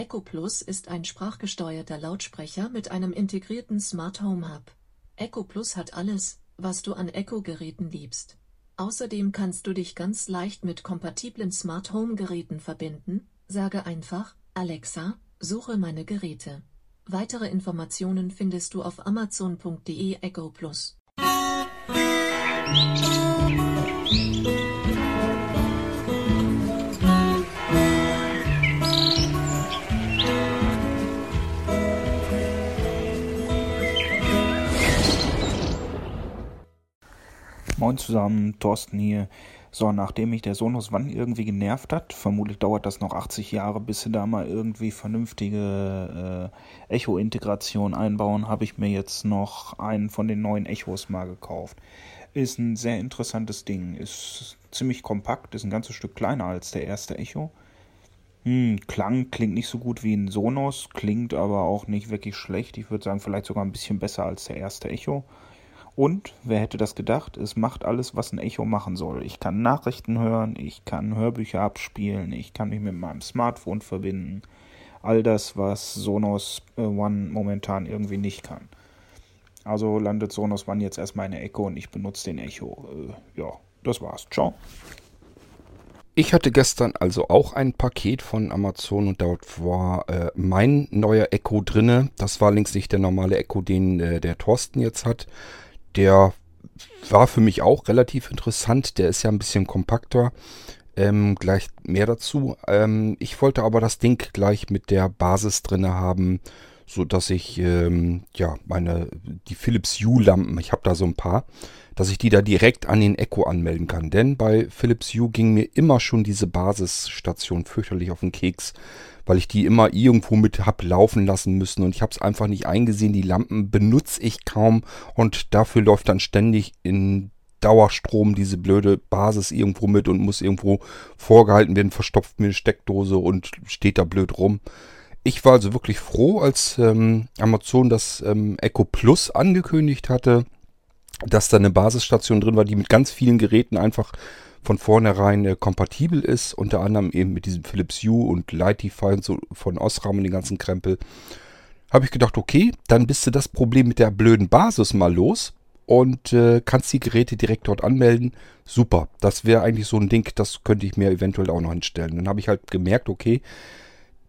Echo Plus ist ein sprachgesteuerter Lautsprecher mit einem integrierten Smart Home Hub. Echo Plus hat alles, was du an Echo-Geräten liebst. Außerdem kannst du dich ganz leicht mit kompatiblen Smart Home Geräten verbinden. Sage einfach, Alexa, suche meine Geräte. Weitere Informationen findest du auf amazon.de Echo Plus. Moin zusammen, Thorsten hier. So, nachdem mich der Sonos One irgendwie genervt hat, vermutlich dauert das noch 80 Jahre, bis sie da mal irgendwie vernünftige äh, Echo-Integration einbauen, habe ich mir jetzt noch einen von den neuen Echos mal gekauft. Ist ein sehr interessantes Ding, ist ziemlich kompakt, ist ein ganzes Stück kleiner als der erste Echo. Hm, Klang klingt nicht so gut wie ein Sonos, klingt aber auch nicht wirklich schlecht. Ich würde sagen, vielleicht sogar ein bisschen besser als der erste Echo. Und, wer hätte das gedacht, es macht alles, was ein Echo machen soll. Ich kann Nachrichten hören, ich kann Hörbücher abspielen, ich kann mich mit meinem Smartphone verbinden. All das, was Sonos äh, One momentan irgendwie nicht kann. Also landet Sonos One jetzt erstmal in der Echo und ich benutze den Echo. Äh, ja, das war's. Ciao. Ich hatte gestern also auch ein Paket von Amazon und dort war äh, mein neuer Echo drinne. Das war allerdings nicht der normale Echo, den äh, der Thorsten jetzt hat. Der war für mich auch relativ interessant. Der ist ja ein bisschen kompakter. Ähm, gleich mehr dazu. Ähm, ich wollte aber das Ding gleich mit der Basis drinne haben, so dass ich ähm, ja meine die Philips Hue Lampen, ich habe da so ein paar, dass ich die da direkt an den Echo anmelden kann. Denn bei Philips Hue ging mir immer schon diese Basisstation fürchterlich auf den Keks weil ich die immer irgendwo mit hab laufen lassen müssen und ich habe es einfach nicht eingesehen. Die Lampen benutze ich kaum und dafür läuft dann ständig in Dauerstrom diese blöde Basis irgendwo mit und muss irgendwo vorgehalten werden, verstopft mir eine Steckdose und steht da blöd rum. Ich war also wirklich froh, als ähm, Amazon das ähm, Echo Plus angekündigt hatte, dass da eine Basisstation drin war, die mit ganz vielen Geräten einfach von vornherein äh, kompatibel ist, unter anderem eben mit diesem Philips Hue und Lightify und so von Osram und den ganzen Krempel, habe ich gedacht, okay, dann bist du das Problem mit der blöden Basis mal los und äh, kannst die Geräte direkt dort anmelden. Super, das wäre eigentlich so ein Ding, das könnte ich mir eventuell auch noch hinstellen. Dann habe ich halt gemerkt, okay,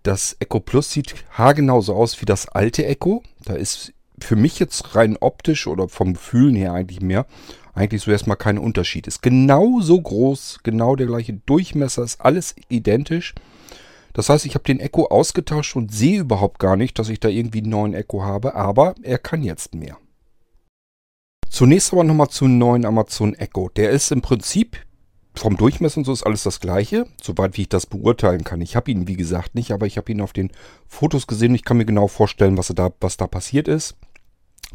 das Echo Plus sieht haargenauso aus wie das alte Echo. Da ist für mich jetzt rein optisch oder vom Gefühlen her eigentlich mehr eigentlich so erstmal kein Unterschied. Ist genauso groß, genau der gleiche Durchmesser, ist alles identisch. Das heißt, ich habe den Echo ausgetauscht und sehe überhaupt gar nicht, dass ich da irgendwie einen neuen Echo habe, aber er kann jetzt mehr. Zunächst aber nochmal zum neuen Amazon Echo. Der ist im Prinzip vom Durchmesser und so ist alles das gleiche, soweit wie ich das beurteilen kann. Ich habe ihn, wie gesagt, nicht, aber ich habe ihn auf den Fotos gesehen. Ich kann mir genau vorstellen, was da, was da passiert ist.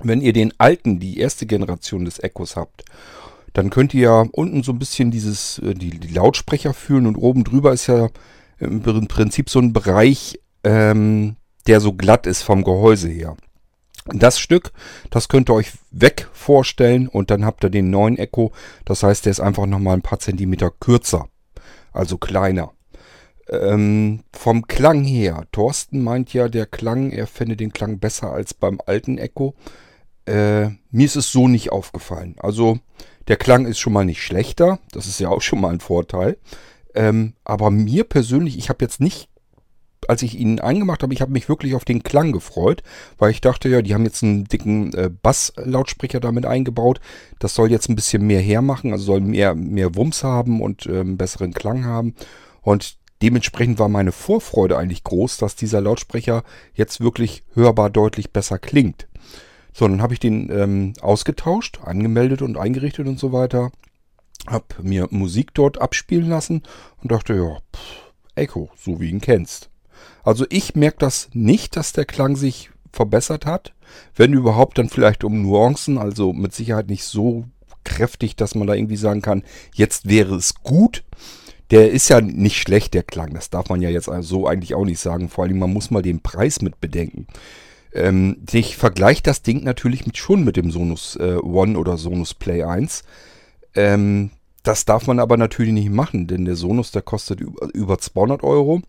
Wenn ihr den alten, die erste Generation des Echos habt, dann könnt ihr ja unten so ein bisschen dieses, äh, die, die Lautsprecher fühlen und oben drüber ist ja im Prinzip so ein Bereich, ähm, der so glatt ist vom Gehäuse her. Das Stück, das könnt ihr euch weg vorstellen und dann habt ihr den neuen Echo. Das heißt, der ist einfach nochmal ein paar Zentimeter kürzer, also kleiner. Ähm, vom Klang her, Thorsten meint ja, der Klang, er fände den Klang besser als beim alten Echo. Äh, mir ist es so nicht aufgefallen. Also der Klang ist schon mal nicht schlechter. Das ist ja auch schon mal ein Vorteil. Ähm, aber mir persönlich, ich habe jetzt nicht, als ich ihn eingemacht habe, ich habe mich wirklich auf den Klang gefreut, weil ich dachte ja, die haben jetzt einen dicken äh, Basslautsprecher damit eingebaut. Das soll jetzt ein bisschen mehr hermachen, also soll mehr, mehr Wumms haben und äh, besseren Klang haben. Und dementsprechend war meine Vorfreude eigentlich groß, dass dieser Lautsprecher jetzt wirklich hörbar deutlich besser klingt. So, dann habe ich den ähm, ausgetauscht, angemeldet und eingerichtet und so weiter. Hab mir Musik dort abspielen lassen und dachte, ja, pff, Echo, so wie ihn kennst. Also ich merke das nicht, dass der Klang sich verbessert hat. Wenn überhaupt, dann vielleicht um Nuancen, also mit Sicherheit nicht so kräftig, dass man da irgendwie sagen kann, jetzt wäre es gut. Der ist ja nicht schlecht, der Klang. Das darf man ja jetzt so eigentlich auch nicht sagen. Vor allem, man muss mal den Preis mit bedenken. Ähm, ich vergleiche das Ding natürlich mit, schon mit dem Sonus äh, One oder Sonus Play 1. Ähm, das darf man aber natürlich nicht machen, denn der Sonus, der kostet über, über 200 Euro.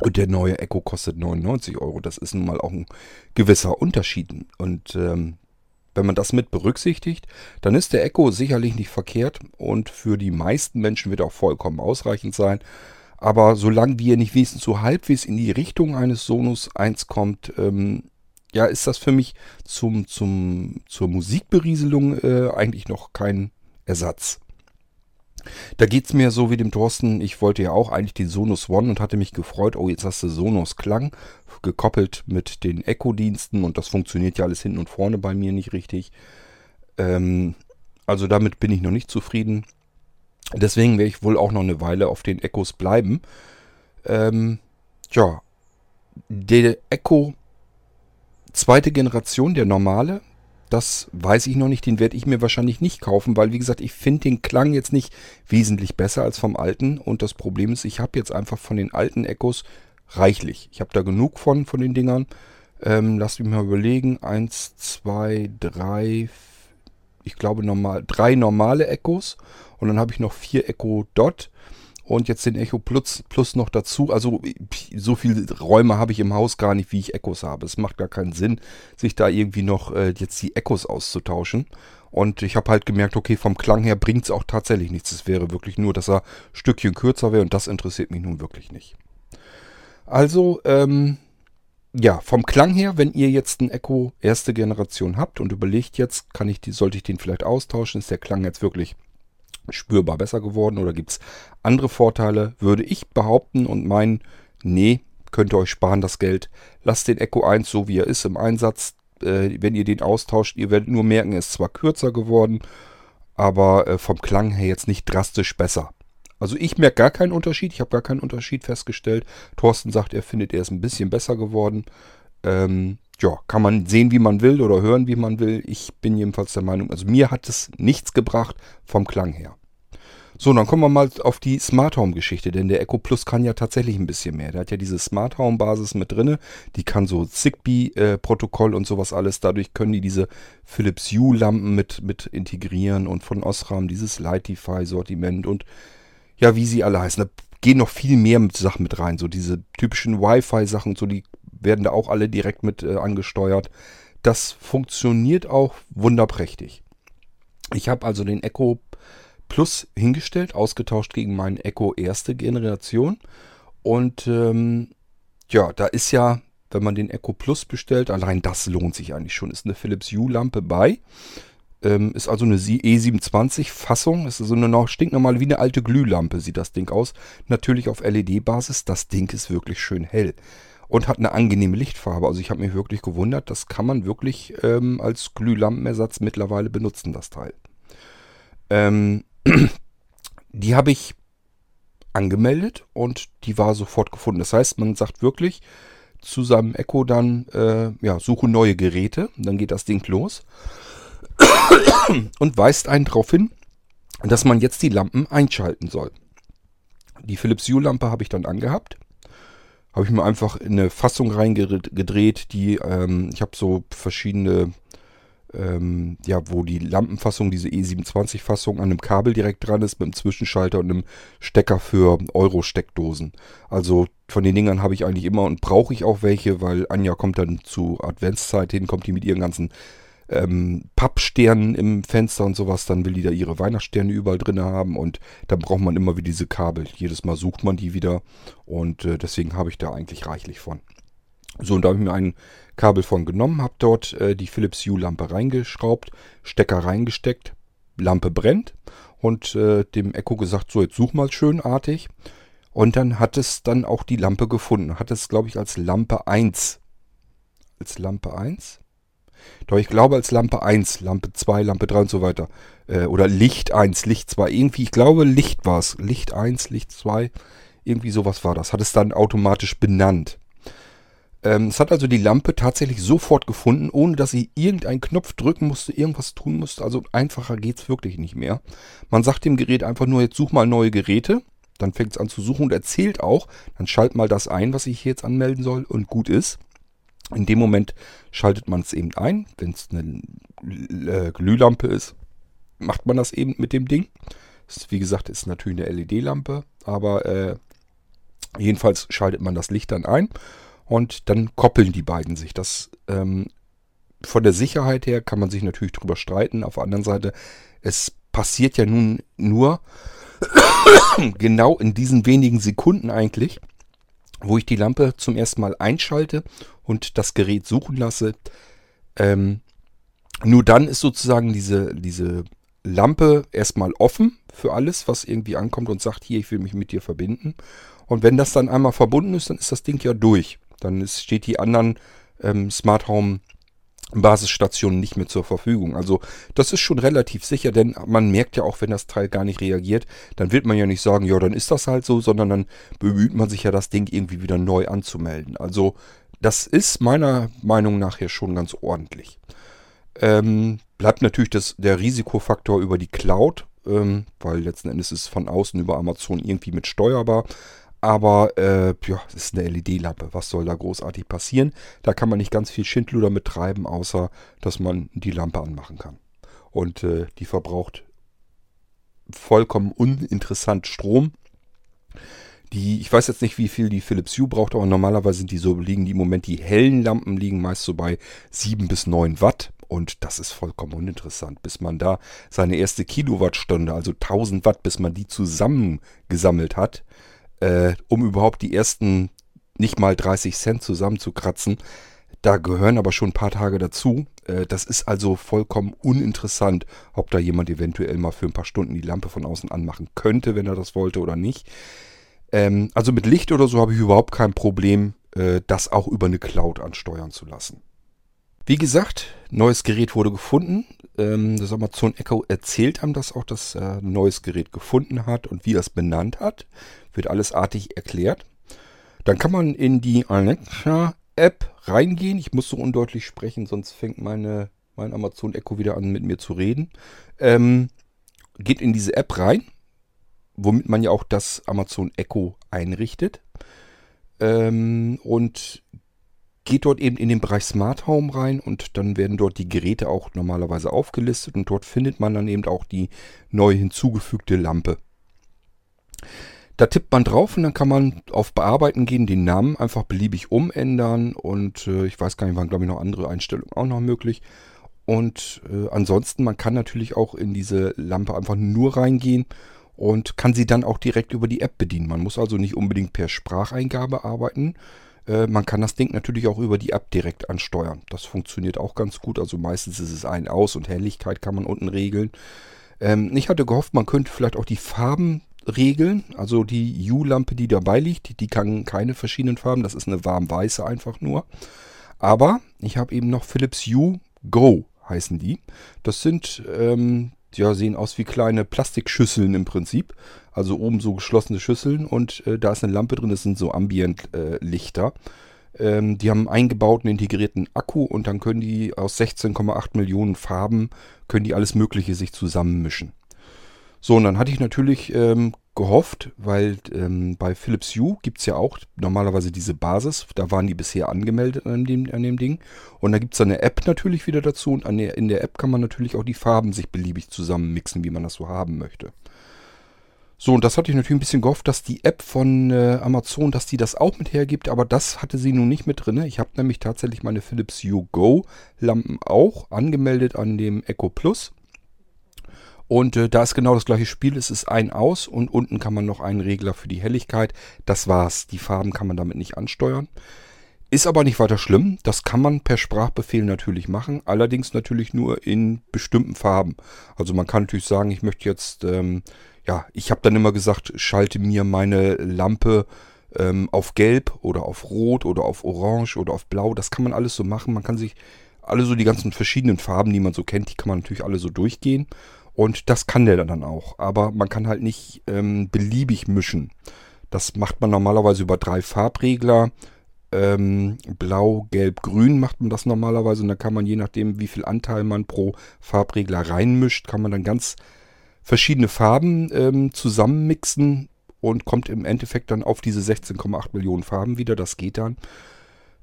Und der neue Echo kostet 99 Euro. Das ist nun mal auch ein gewisser Unterschied. Und ähm, wenn man das mit berücksichtigt, dann ist der Echo sicherlich nicht verkehrt und für die meisten Menschen wird er auch vollkommen ausreichend sein. Aber solange wir nicht wenigstens so halbwegs in die Richtung eines Sonos 1 kommt, ähm, ja, ist das für mich zum, zum, zur Musikberieselung äh, eigentlich noch kein Ersatz. Da geht es mir so wie dem Thorsten, ich wollte ja auch eigentlich den Sonos One und hatte mich gefreut, oh, jetzt hast du Sonos Klang gekoppelt mit den Echo-Diensten und das funktioniert ja alles hinten und vorne bei mir nicht richtig. Ähm, also damit bin ich noch nicht zufrieden. Deswegen werde ich wohl auch noch eine Weile auf den Echos bleiben. Ähm, ja, der Echo zweite Generation, der normale, das weiß ich noch nicht, den werde ich mir wahrscheinlich nicht kaufen, weil wie gesagt, ich finde den Klang jetzt nicht wesentlich besser als vom alten und das Problem ist, ich habe jetzt einfach von den alten Echos reichlich. Ich habe da genug von, von den Dingern. Ähm, lasst mich mal überlegen. Eins, zwei, drei, ich glaube normal, drei normale Echos und dann habe ich noch vier Echo Dot und jetzt den Echo Plus, Plus noch dazu. Also so viele Räume habe ich im Haus gar nicht, wie ich Echos habe. Es macht gar keinen Sinn, sich da irgendwie noch äh, jetzt die Echos auszutauschen. Und ich habe halt gemerkt, okay, vom Klang her bringt es auch tatsächlich nichts. Es wäre wirklich nur, dass er ein Stückchen kürzer wäre und das interessiert mich nun wirklich nicht. Also, ähm, ja, vom Klang her, wenn ihr jetzt einen Echo erste Generation habt und überlegt jetzt, kann ich die, sollte ich den vielleicht austauschen, ist der Klang jetzt wirklich spürbar besser geworden oder gibt es andere Vorteile, würde ich behaupten und meinen, nee, könnt ihr euch sparen das Geld. Lasst den Echo 1 so wie er ist im Einsatz. Äh, wenn ihr den austauscht, ihr werdet nur merken, er ist zwar kürzer geworden, aber äh, vom Klang her jetzt nicht drastisch besser. Also ich merke gar keinen Unterschied, ich habe gar keinen Unterschied festgestellt. Thorsten sagt, er findet, er ist ein bisschen besser geworden. Ähm, ja, kann man sehen, wie man will oder hören, wie man will. Ich bin jedenfalls der Meinung, also mir hat es nichts gebracht vom Klang her. So, dann kommen wir mal auf die Smart Home Geschichte, denn der Echo Plus kann ja tatsächlich ein bisschen mehr. Der hat ja diese Smart Home Basis mit drinne, die kann so Zigbee äh, Protokoll und sowas alles. Dadurch können die diese Philips Hue Lampen mit mit integrieren und von Osram dieses Lightify Sortiment und ja, wie sie alle heißen. Da gehen noch viel mehr mit Sachen mit rein, so diese typischen Wi-Fi Sachen, so die werden da auch alle direkt mit äh, angesteuert. Das funktioniert auch wunderprächtig. Ich habe also den Echo Plus hingestellt, ausgetauscht gegen meinen Echo erste Generation. Und ähm, ja, da ist ja, wenn man den Echo Plus bestellt, allein das lohnt sich eigentlich schon. Ist eine Philips Hue Lampe bei. Ähm, ist also eine E27 Fassung. Ist so eine noch stinknormale, wie eine alte Glühlampe sieht das Ding aus. Natürlich auf LED-Basis. Das Ding ist wirklich schön hell und hat eine angenehme Lichtfarbe. Also ich habe mich wirklich gewundert, das kann man wirklich ähm, als Glühlampenersatz mittlerweile benutzen, das Teil. Ähm, die habe ich angemeldet und die war sofort gefunden. Das heißt, man sagt wirklich zu seinem Echo dann, äh, ja, suche neue Geräte, dann geht das Ding los und weist einen darauf hin, dass man jetzt die Lampen einschalten soll. Die Philips Hue Lampe habe ich dann angehabt habe ich mir einfach in eine Fassung reingedreht, die, ähm, ich habe so verschiedene, ähm, ja, wo die Lampenfassung, diese E27-Fassung an einem Kabel direkt dran ist, mit einem Zwischenschalter und einem Stecker für Euro-Steckdosen. Also von den Dingern habe ich eigentlich immer und brauche ich auch welche, weil Anja kommt dann zu Adventszeit hin, kommt die mit ihren ganzen ähm, Pappsternen im Fenster und sowas, dann will die da ihre Weihnachtssterne überall drin haben und dann braucht man immer wieder diese Kabel. Jedes Mal sucht man die wieder und äh, deswegen habe ich da eigentlich reichlich von. So, und da habe ich mir ein Kabel von genommen, habe dort äh, die Philips Hue Lampe reingeschraubt, Stecker reingesteckt, Lampe brennt und äh, dem Echo gesagt, so jetzt such mal schönartig. Und dann hat es dann auch die Lampe gefunden. Hat es, glaube ich, als Lampe 1. Als Lampe 1? Doch ich glaube als Lampe 1, Lampe 2, Lampe 3 und so weiter. Äh, oder Licht 1, Licht 2. Irgendwie, ich glaube Licht war es. Licht 1, Licht 2. Irgendwie sowas war das. Hat es dann automatisch benannt. Ähm, es hat also die Lampe tatsächlich sofort gefunden, ohne dass sie irgendeinen Knopf drücken musste, irgendwas tun musste. Also einfacher geht es wirklich nicht mehr. Man sagt dem Gerät einfach nur, jetzt such mal neue Geräte. Dann fängt es an zu suchen und erzählt auch, dann schalt mal das ein, was ich hier jetzt anmelden soll und gut ist. In dem Moment schaltet man es eben ein. Wenn es eine äh, Glühlampe ist, macht man das eben mit dem Ding. Wie gesagt, ist natürlich eine LED-Lampe, aber äh, Jedenfalls schaltet man das Licht dann ein und dann koppeln die beiden sich. Das ähm, von der Sicherheit her kann man sich natürlich drüber streiten. Auf der anderen Seite, es passiert ja nun nur genau in diesen wenigen Sekunden eigentlich, wo ich die Lampe zum ersten Mal einschalte und das Gerät suchen lasse. Ähm, nur dann ist sozusagen diese, diese Lampe erstmal offen für alles, was irgendwie ankommt und sagt, hier, ich will mich mit dir verbinden. Und wenn das dann einmal verbunden ist, dann ist das Ding ja durch. Dann ist, steht die anderen ähm, Smart Home Basisstationen nicht mehr zur Verfügung. Also das ist schon relativ sicher, denn man merkt ja auch, wenn das Teil gar nicht reagiert, dann wird man ja nicht sagen, ja, dann ist das halt so, sondern dann bemüht man sich ja, das Ding irgendwie wieder neu anzumelden. Also das ist meiner Meinung nach hier schon ganz ordentlich. Ähm, bleibt natürlich das, der Risikofaktor über die Cloud, ähm, weil letzten Endes ist es von außen über Amazon irgendwie mit steuerbar. Aber äh, ja, es ist eine LED-Lampe. Was soll da großartig passieren? Da kann man nicht ganz viel Schindluder mit treiben, außer dass man die Lampe anmachen kann. Und äh, die verbraucht vollkommen uninteressant Strom. Die, ich weiß jetzt nicht, wie viel die Philips Hue braucht, aber normalerweise sind die so, liegen die im Moment, die hellen Lampen liegen meist so bei 7 bis 9 Watt. Und das ist vollkommen uninteressant, bis man da seine erste Kilowattstunde, also 1000 Watt, bis man die zusammengesammelt hat äh, um überhaupt die ersten nicht mal 30 Cent zusammenzukratzen. Da gehören aber schon ein paar Tage dazu. Äh, das ist also vollkommen uninteressant, ob da jemand eventuell mal für ein paar Stunden die Lampe von außen anmachen könnte, wenn er das wollte oder nicht. Ähm, also mit Licht oder so habe ich überhaupt kein Problem, äh, das auch über eine Cloud ansteuern zu lassen. Wie gesagt, neues Gerät wurde gefunden. Ähm, das Amazon Echo erzählt einem das auch, dass er neues Gerät gefunden hat und wie es benannt hat wird alles artig erklärt. Dann kann man in die Alexa-App reingehen. Ich muss so undeutlich sprechen, sonst fängt meine, mein Amazon Echo wieder an, mit mir zu reden. Ähm, geht in diese App rein, womit man ja auch das Amazon Echo einrichtet. Ähm, und geht dort eben in den Bereich Smart Home rein und dann werden dort die Geräte auch normalerweise aufgelistet und dort findet man dann eben auch die neu hinzugefügte Lampe. Da tippt man drauf und dann kann man auf Bearbeiten gehen, den Namen einfach beliebig umändern und äh, ich weiß gar nicht, waren glaube ich noch andere Einstellungen auch noch möglich. Und äh, ansonsten, man kann natürlich auch in diese Lampe einfach nur reingehen und kann sie dann auch direkt über die App bedienen. Man muss also nicht unbedingt per Spracheingabe arbeiten. Äh, man kann das Ding natürlich auch über die App direkt ansteuern. Das funktioniert auch ganz gut. Also meistens ist es ein Aus und Helligkeit kann man unten regeln. Ähm, ich hatte gehofft, man könnte vielleicht auch die Farben regeln. Also die U-Lampe, die dabei liegt, die kann keine verschiedenen Farben. Das ist eine warm-weiße einfach nur. Aber ich habe eben noch Philips U Go heißen die. Das sind, ähm, ja, sehen aus wie kleine Plastikschüsseln im Prinzip. Also oben so geschlossene Schüsseln und äh, da ist eine Lampe drin, das sind so Ambient-Lichter. Äh, ähm, die haben einen eingebauten integrierten Akku und dann können die aus 16,8 Millionen Farben, können die alles Mögliche sich zusammenmischen. So, und dann hatte ich natürlich ähm, gehofft, weil ähm, bei Philips Hue gibt es ja auch normalerweise diese Basis. Da waren die bisher angemeldet an dem, an dem Ding. Und da gibt es eine App natürlich wieder dazu. Und der, in der App kann man natürlich auch die Farben sich beliebig zusammenmixen, wie man das so haben möchte. So, und das hatte ich natürlich ein bisschen gehofft, dass die App von äh, Amazon, dass die das auch mit hergibt, aber das hatte sie nun nicht mit drin. Ich habe nämlich tatsächlich meine Philips Hue Go Lampen auch angemeldet an dem Echo Plus. Und äh, da ist genau das gleiche Spiel. Es ist ein aus und unten kann man noch einen Regler für die Helligkeit. Das war's. Die Farben kann man damit nicht ansteuern. Ist aber nicht weiter schlimm. Das kann man per Sprachbefehl natürlich machen. Allerdings natürlich nur in bestimmten Farben. Also man kann natürlich sagen, ich möchte jetzt, ähm, ja, ich habe dann immer gesagt, schalte mir meine Lampe ähm, auf Gelb oder auf Rot oder auf Orange oder auf Blau. Das kann man alles so machen. Man kann sich alle so die ganzen verschiedenen Farben, die man so kennt, die kann man natürlich alle so durchgehen. Und das kann der dann auch. Aber man kann halt nicht ähm, beliebig mischen. Das macht man normalerweise über drei Farbregler. Ähm, Blau, Gelb, Grün macht man das normalerweise. Und dann kann man je nachdem, wie viel Anteil man pro Farbregler reinmischt, kann man dann ganz verschiedene Farben ähm, zusammenmixen und kommt im Endeffekt dann auf diese 16,8 Millionen Farben wieder. Das geht dann.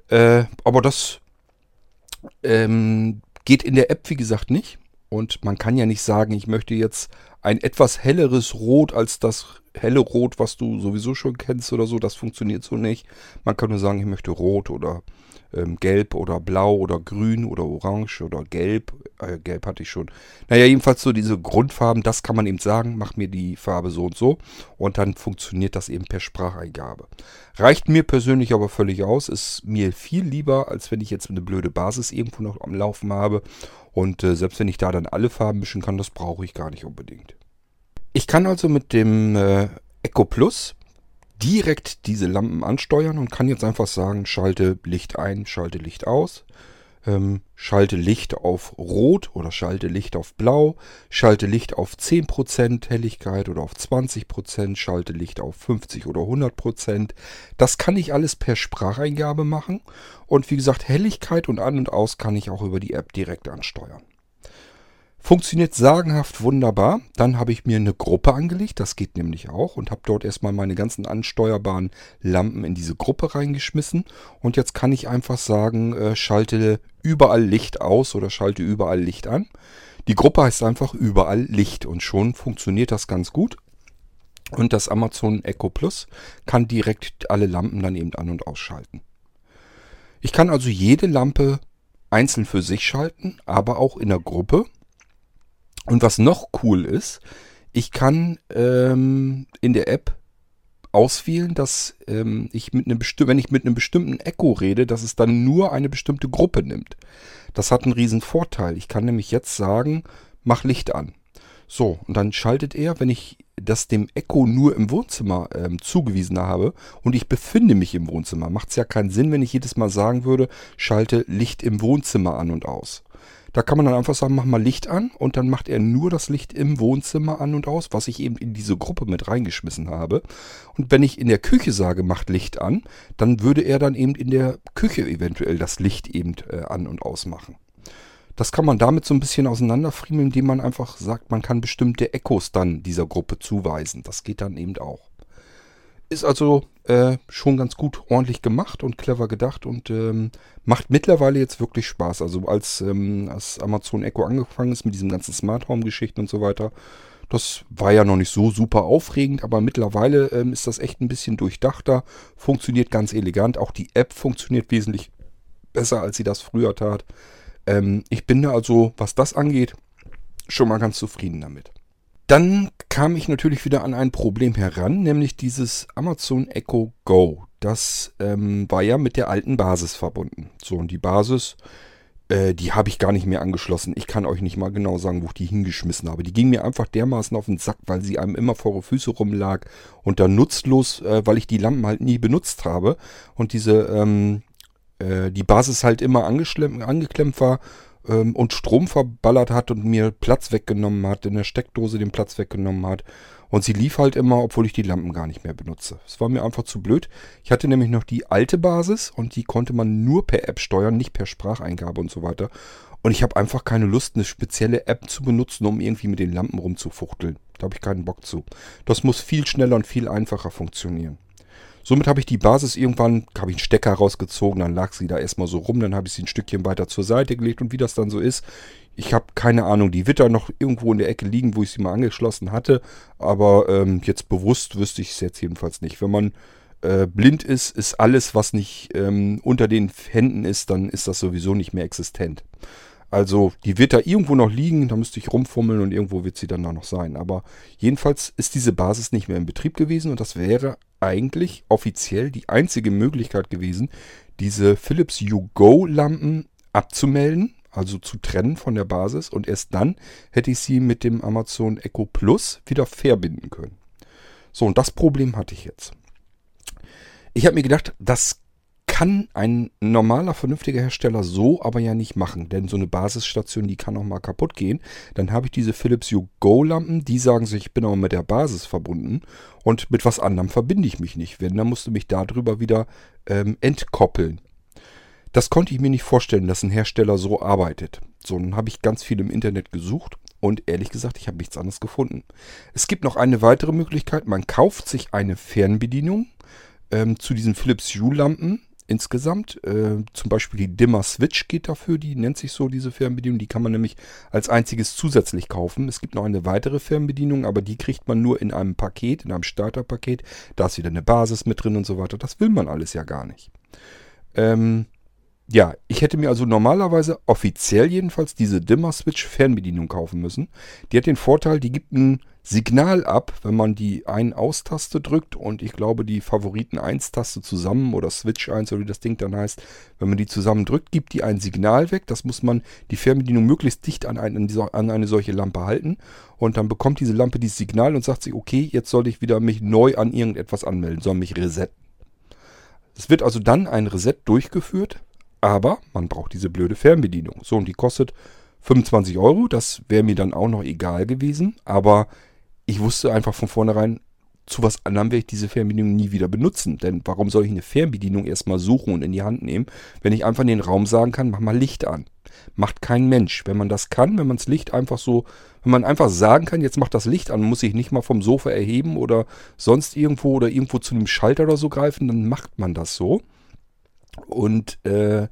Äh, aber das ähm, geht in der App, wie gesagt, nicht. Und man kann ja nicht sagen, ich möchte jetzt ein etwas helleres Rot als das helle Rot, was du sowieso schon kennst oder so, das funktioniert so nicht. Man kann nur sagen, ich möchte Rot oder ähm, Gelb oder Blau oder Grün oder Orange oder Gelb. Äh, Gelb hatte ich schon. Naja, jedenfalls so diese Grundfarben, das kann man eben sagen, mach mir die Farbe so und so. Und dann funktioniert das eben per Spracheingabe. Reicht mir persönlich aber völlig aus. Ist mir viel lieber, als wenn ich jetzt eine blöde Basis irgendwo noch am Laufen habe. Und äh, selbst wenn ich da dann alle Farben mischen kann, das brauche ich gar nicht unbedingt. Ich kann also mit dem äh, Echo Plus direkt diese Lampen ansteuern und kann jetzt einfach sagen, schalte Licht ein, schalte Licht aus, ähm, schalte Licht auf Rot oder schalte Licht auf Blau, schalte Licht auf 10% Helligkeit oder auf 20%, schalte Licht auf 50 oder 100%. Das kann ich alles per Spracheingabe machen und wie gesagt, Helligkeit und An- und Aus kann ich auch über die App direkt ansteuern. Funktioniert sagenhaft wunderbar. Dann habe ich mir eine Gruppe angelegt, das geht nämlich auch, und habe dort erstmal meine ganzen ansteuerbaren Lampen in diese Gruppe reingeschmissen. Und jetzt kann ich einfach sagen, äh, schalte überall Licht aus oder schalte überall Licht an. Die Gruppe heißt einfach überall Licht und schon funktioniert das ganz gut. Und das Amazon Echo Plus kann direkt alle Lampen dann eben an- und ausschalten. Ich kann also jede Lampe einzeln für sich schalten, aber auch in der Gruppe. Und was noch cool ist, ich kann ähm, in der App auswählen, dass ähm, ich mit einem bestimmten, wenn ich mit einem bestimmten Echo rede, dass es dann nur eine bestimmte Gruppe nimmt. Das hat einen riesen Vorteil. Ich kann nämlich jetzt sagen, mach Licht an. So, und dann schaltet er, wenn ich das dem Echo nur im Wohnzimmer ähm, zugewiesen habe und ich befinde mich im Wohnzimmer, macht es ja keinen Sinn, wenn ich jedes Mal sagen würde, schalte Licht im Wohnzimmer an und aus. Da kann man dann einfach sagen, mach mal Licht an und dann macht er nur das Licht im Wohnzimmer an und aus, was ich eben in diese Gruppe mit reingeschmissen habe. Und wenn ich in der Küche sage, macht Licht an, dann würde er dann eben in der Küche eventuell das Licht eben äh, an und aus machen. Das kann man damit so ein bisschen auseinanderfriemeln, indem man einfach sagt, man kann bestimmte Echos dann dieser Gruppe zuweisen. Das geht dann eben auch. Ist also äh, schon ganz gut ordentlich gemacht und clever gedacht und ähm, macht mittlerweile jetzt wirklich Spaß. Also als, ähm, als Amazon Echo angefangen ist mit diesen ganzen Smart Home Geschichten und so weiter, das war ja noch nicht so super aufregend, aber mittlerweile ähm, ist das echt ein bisschen durchdachter, funktioniert ganz elegant. Auch die App funktioniert wesentlich besser, als sie das früher tat. Ähm, ich bin da also, was das angeht, schon mal ganz zufrieden damit. Dann kam ich natürlich wieder an ein Problem heran, nämlich dieses Amazon Echo Go. Das ähm, war ja mit der alten Basis verbunden. So, und die Basis, äh, die habe ich gar nicht mehr angeschlossen. Ich kann euch nicht mal genau sagen, wo ich die hingeschmissen habe. Die ging mir einfach dermaßen auf den Sack, weil sie einem immer vor die Füße rumlag und dann nutzlos, äh, weil ich die Lampen halt nie benutzt habe und diese, ähm, äh, die Basis halt immer angeklemmt war ähm, und Strom verballert hat und mir Platz weggenommen hat, in der Steckdose den Platz weggenommen hat. Und sie lief halt immer, obwohl ich die Lampen gar nicht mehr benutze. Es war mir einfach zu blöd. Ich hatte nämlich noch die alte Basis und die konnte man nur per App steuern, nicht per Spracheingabe und so weiter. Und ich habe einfach keine Lust, eine spezielle App zu benutzen, um irgendwie mit den Lampen rumzufuchteln. Da habe ich keinen Bock zu. Das muss viel schneller und viel einfacher funktionieren. Somit habe ich die Basis irgendwann, habe ich einen Stecker rausgezogen, dann lag sie da erstmal so rum, dann habe ich sie ein Stückchen weiter zur Seite gelegt und wie das dann so ist, ich habe keine Ahnung, die wird da noch irgendwo in der Ecke liegen, wo ich sie mal angeschlossen hatte, aber ähm, jetzt bewusst wüsste ich es jetzt jedenfalls nicht. Wenn man äh, blind ist, ist alles, was nicht ähm, unter den Händen ist, dann ist das sowieso nicht mehr existent. Also die wird da irgendwo noch liegen, da müsste ich rumfummeln und irgendwo wird sie dann da noch sein. Aber jedenfalls ist diese Basis nicht mehr in Betrieb gewesen und das wäre eigentlich offiziell die einzige Möglichkeit gewesen, diese Philips U-Go Lampen abzumelden, also zu trennen von der Basis und erst dann hätte ich sie mit dem Amazon Echo Plus wieder verbinden können. So, und das Problem hatte ich jetzt. Ich habe mir gedacht, das kann ein normaler, vernünftiger Hersteller so aber ja nicht machen. Denn so eine Basisstation, die kann auch mal kaputt gehen. Dann habe ich diese Philips Hue Go Lampen, die sagen sich, ich bin aber mit der Basis verbunden und mit was anderem verbinde ich mich nicht. Wenn, dann musst du mich darüber wieder ähm, entkoppeln. Das konnte ich mir nicht vorstellen, dass ein Hersteller so arbeitet. So, dann habe ich ganz viel im Internet gesucht und ehrlich gesagt, ich habe nichts anderes gefunden. Es gibt noch eine weitere Möglichkeit. Man kauft sich eine Fernbedienung ähm, zu diesen Philips Hue Lampen insgesamt. Äh, zum Beispiel die Dimmer Switch geht dafür, die nennt sich so diese Fernbedienung. Die kann man nämlich als einziges zusätzlich kaufen. Es gibt noch eine weitere Fernbedienung, aber die kriegt man nur in einem Paket, in einem Starterpaket. Da ist wieder eine Basis mit drin und so weiter. Das will man alles ja gar nicht. Ähm, ja, ich hätte mir also normalerweise offiziell jedenfalls diese Dimmer Switch Fernbedienung kaufen müssen. Die hat den Vorteil, die gibt ein Signal ab, wenn man die Ein-Aus-Taste drückt und ich glaube die Favoriten-1-Taste zusammen oder Switch 1 oder wie das Ding dann heißt, wenn man die zusammen drückt, gibt die ein Signal weg. Das muss man die Fernbedienung möglichst dicht an, ein, an eine solche Lampe halten und dann bekommt diese Lampe dieses Signal und sagt sich, okay, jetzt soll ich wieder mich neu an irgendetwas anmelden, soll mich resetten. Es wird also dann ein Reset durchgeführt, aber man braucht diese blöde Fernbedienung. So, und die kostet 25 Euro. Das wäre mir dann auch noch egal gewesen. Aber ich wusste einfach von vornherein, zu was anderem werde ich diese Fernbedienung nie wieder benutzen. Denn warum soll ich eine Fernbedienung erstmal suchen und in die Hand nehmen, wenn ich einfach in den Raum sagen kann, mach mal Licht an. Macht kein Mensch. Wenn man das kann, wenn man das Licht einfach so, wenn man einfach sagen kann, jetzt macht das Licht an, muss ich nicht mal vom Sofa erheben oder sonst irgendwo oder irgendwo zu einem Schalter oder so greifen, dann macht man das so. Und äh,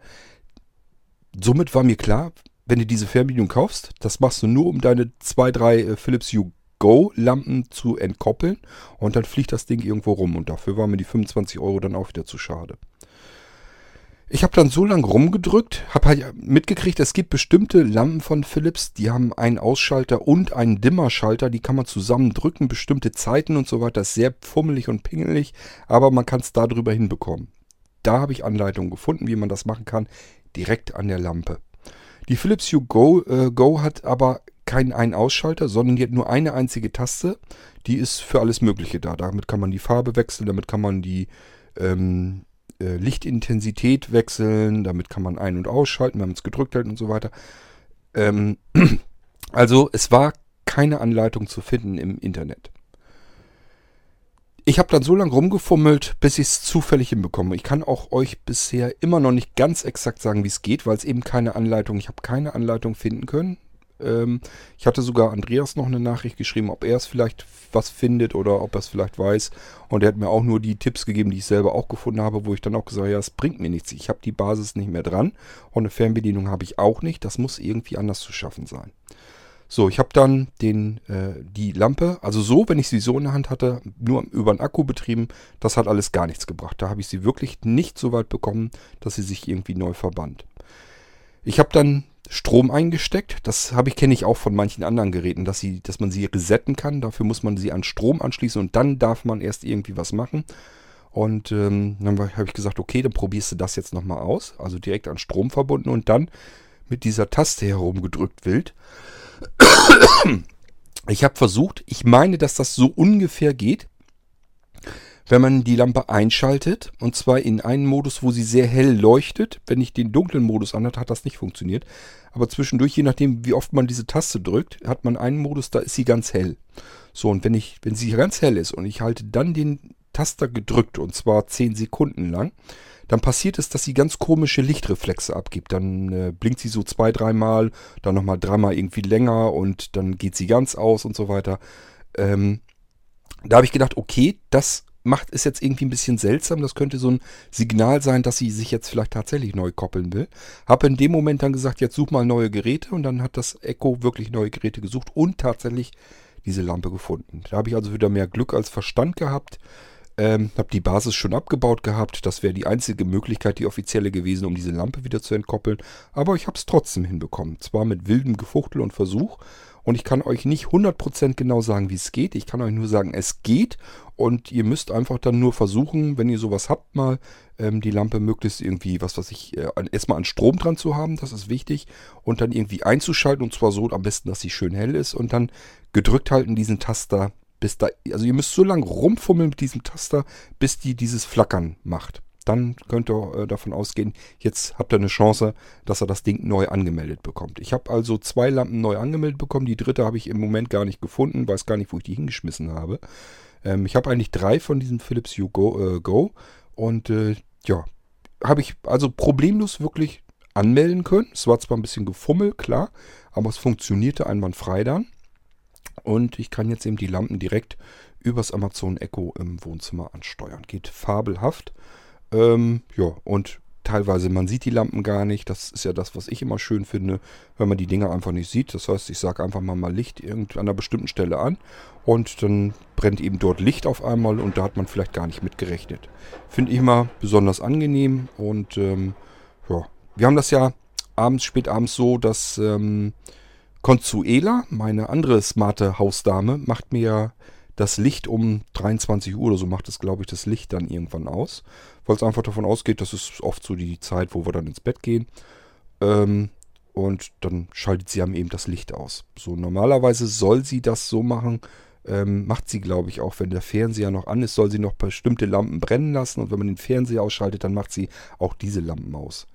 somit war mir klar, wenn du diese Fernbedienung kaufst, das machst du nur, um deine zwei, drei äh, Philips Hue Go Lampen zu entkoppeln und dann fliegt das Ding irgendwo rum und dafür waren mir die 25 Euro dann auch wieder zu schade. Ich habe dann so lange rumgedrückt, habe halt mitgekriegt, es gibt bestimmte Lampen von Philips, die haben einen Ausschalter und einen Dimmerschalter, die kann man zusammen drücken, bestimmte Zeiten und so weiter. Das ist sehr fummelig und pingelig, aber man kann es darüber hinbekommen. Da habe ich Anleitungen gefunden, wie man das machen kann, direkt an der Lampe. Die Philips Hue Go, äh, Go hat aber keinen Ein-Ausschalter, sondern die hat nur eine einzige Taste. Die ist für alles Mögliche da. Damit kann man die Farbe wechseln, damit kann man die ähm, äh, Lichtintensität wechseln, damit kann man ein- und ausschalten, wenn man es gedrückt hält und so weiter. Ähm, also es war keine Anleitung zu finden im Internet. Ich habe dann so lange rumgefummelt, bis ich es zufällig hinbekomme. Ich kann auch euch bisher immer noch nicht ganz exakt sagen, wie es geht, weil es eben keine Anleitung, ich habe keine Anleitung finden können. Ähm, ich hatte sogar Andreas noch eine Nachricht geschrieben, ob er es vielleicht was findet oder ob er es vielleicht weiß. Und er hat mir auch nur die Tipps gegeben, die ich selber auch gefunden habe, wo ich dann auch gesagt habe, ja, es bringt mir nichts. Ich habe die Basis nicht mehr dran und eine Fernbedienung habe ich auch nicht. Das muss irgendwie anders zu schaffen sein. So, ich habe dann den, äh, die Lampe, also so, wenn ich sie so in der Hand hatte, nur über den Akku betrieben, das hat alles gar nichts gebracht. Da habe ich sie wirklich nicht so weit bekommen, dass sie sich irgendwie neu verband. Ich habe dann Strom eingesteckt. Das habe ich kenne ich auch von manchen anderen Geräten, dass sie, dass man sie resetten kann. Dafür muss man sie an Strom anschließen und dann darf man erst irgendwie was machen. Und ähm, dann habe ich gesagt, okay, dann probierst du das jetzt nochmal aus. Also direkt an Strom verbunden und dann mit dieser Taste herumgedrückt wild. Ich habe versucht, ich meine, dass das so ungefähr geht, wenn man die Lampe einschaltet, und zwar in einen Modus, wo sie sehr hell leuchtet. Wenn ich den dunklen Modus anhat, hat das nicht funktioniert. Aber zwischendurch, je nachdem, wie oft man diese Taste drückt, hat man einen Modus, da ist sie ganz hell. So, und wenn ich, wenn sie ganz hell ist und ich halte dann den Taster gedrückt, und zwar 10 Sekunden lang, dann passiert es, dass sie ganz komische Lichtreflexe abgibt. Dann äh, blinkt sie so zwei, dreimal, dann nochmal dreimal irgendwie länger und dann geht sie ganz aus und so weiter. Ähm, da habe ich gedacht, okay, das macht ist jetzt irgendwie ein bisschen seltsam. Das könnte so ein Signal sein, dass sie sich jetzt vielleicht tatsächlich neu koppeln will. Habe in dem Moment dann gesagt, jetzt such mal neue Geräte und dann hat das Echo wirklich neue Geräte gesucht und tatsächlich diese Lampe gefunden. Da habe ich also wieder mehr Glück als Verstand gehabt. Ähm, habe die Basis schon abgebaut gehabt. Das wäre die einzige Möglichkeit, die offizielle gewesen, um diese Lampe wieder zu entkoppeln. Aber ich habe es trotzdem hinbekommen. Zwar mit wildem Gefuchtel und Versuch. Und ich kann euch nicht 100% genau sagen, wie es geht. Ich kann euch nur sagen, es geht. Und ihr müsst einfach dann nur versuchen, wenn ihr sowas habt, mal ähm, die Lampe möglichst irgendwie, was weiß ich, äh, erstmal an Strom dran zu haben. Das ist wichtig. Und dann irgendwie einzuschalten. Und zwar so am besten, dass sie schön hell ist. Und dann gedrückt halten diesen Taster bis da, also ihr müsst so lange rumfummeln mit diesem Taster, bis die dieses Flackern macht. Dann könnt ihr äh, davon ausgehen, jetzt habt ihr eine Chance, dass er das Ding neu angemeldet bekommt. Ich habe also zwei Lampen neu angemeldet bekommen. Die dritte habe ich im Moment gar nicht gefunden, weiß gar nicht, wo ich die hingeschmissen habe. Ähm, ich habe eigentlich drei von diesen Philips Hue Go, äh, Go und äh, ja, habe ich also problemlos wirklich anmelden können. Es war zwar ein bisschen gefummel, klar, aber es funktionierte einwandfrei dann. Und ich kann jetzt eben die Lampen direkt übers Amazon Echo im Wohnzimmer ansteuern. Geht fabelhaft. Ähm, ja, und teilweise man sieht die Lampen gar nicht. Das ist ja das, was ich immer schön finde, wenn man die Dinger einfach nicht sieht. Das heißt, ich sage einfach mal mal Licht an einer bestimmten Stelle an und dann brennt eben dort Licht auf einmal und da hat man vielleicht gar nicht mit gerechnet. Finde ich immer besonders angenehm und ähm, ja, wir haben das ja abends, spät abends so, dass ähm, Consuela, meine andere smarte Hausdame, macht mir das Licht um 23 Uhr oder so macht es, glaube ich, das Licht dann irgendwann aus. Weil es einfach davon ausgeht, das ist oft so die Zeit, wo wir dann ins Bett gehen. Ähm, und dann schaltet sie eben das Licht aus. So normalerweise soll sie das so machen, ähm, macht sie, glaube ich, auch, wenn der Fernseher noch an ist, soll sie noch bestimmte Lampen brennen lassen. Und wenn man den Fernseher ausschaltet, dann macht sie auch diese Lampen aus.